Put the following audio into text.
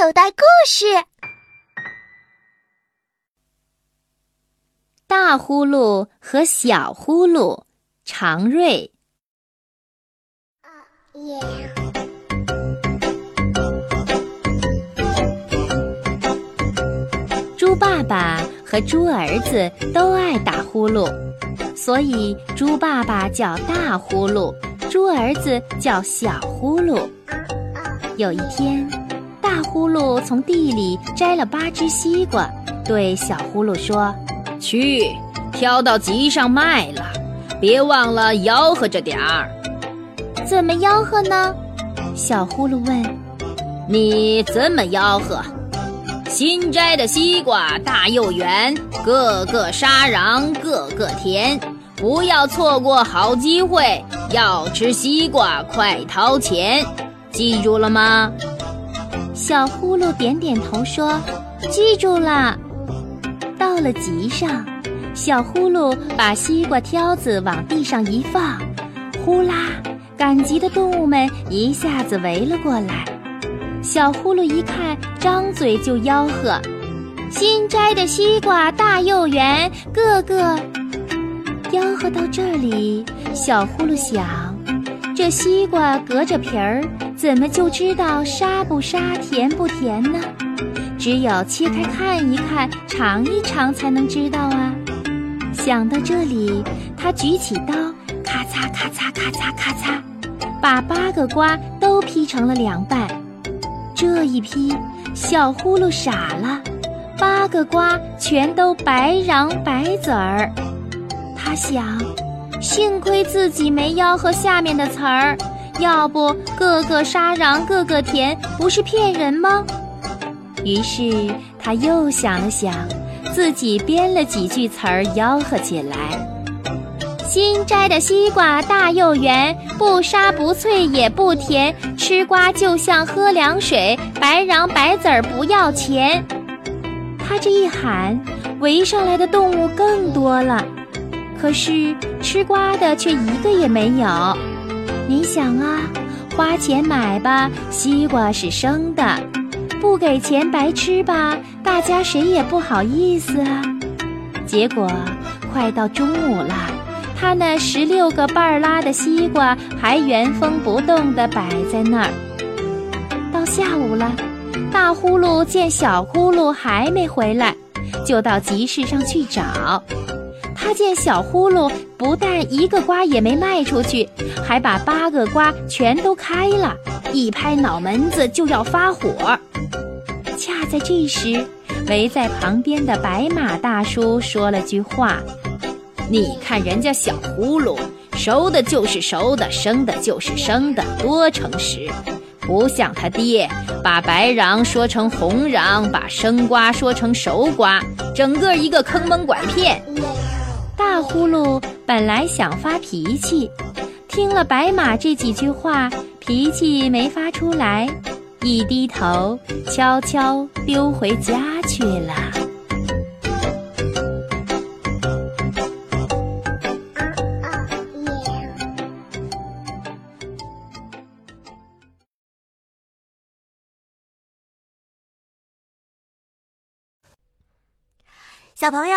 口袋故事。大呼噜和小呼噜，常瑞。猪爸爸和猪儿子都爱打呼噜，所以猪爸爸叫大呼噜，猪儿子叫小呼噜。有一天，大呼噜从地里摘了八只西瓜，对小呼噜说：“去，挑到集上卖了，别忘了吆喝着点儿。”“怎么吆喝呢？”小呼噜问。“你怎么吆喝？新摘的西瓜大又圆，个个沙瓤，个个甜，不要错过好机会，要吃西瓜快掏钱。”记住了吗？小呼噜点点头说：“记住了。”到了集上，小呼噜把西瓜挑子往地上一放，呼啦，赶集的动物们一下子围了过来。小呼噜一看，张嘴就吆喝：“新摘的西瓜大又圆，个个……”吆喝到这里，小呼噜想。这西瓜隔着皮儿，怎么就知道沙不沙、甜不甜呢？只有切开看一看、尝一尝，才能知道啊！想到这里，他举起刀，咔嚓咔嚓咔嚓咔嚓，把八个瓜都劈成了两半。这一劈，小呼噜傻了，八个瓜全都白瓤白籽儿。他想。幸亏自己没吆喝下面的词儿，要不个个沙瓤个个甜，不是骗人吗？于是他又想了想，自己编了几句词儿吆喝起来：新摘的西瓜大又圆，不沙不脆也不甜，吃瓜就像喝凉水，白瓤白籽儿不要钱。他这一喊，围上来的动物更多了。可是吃瓜的却一个也没有。你想啊，花钱买吧，西瓜是生的；不给钱白吃吧，大家谁也不好意思啊。结果快到中午了，他那十六个半拉的西瓜还原封不动地摆在那儿。到下午了，大呼噜见小呼噜还没回来，就到集市上去找。他见小呼噜不但一个瓜也没卖出去，还把八个瓜全都开了，一拍脑门子就要发火。恰在这时，围在旁边的白马大叔说了句话：“你看人家小呼噜，熟的就是熟的，生的就是生的，多诚实，不像他爹，把白瓤说成红瓤，把生瓜说成熟瓜，整个一个坑蒙拐骗。”呼噜本来想发脾气，听了白马这几句话，脾气没发出来，一低头，悄悄溜回家去了。小朋友。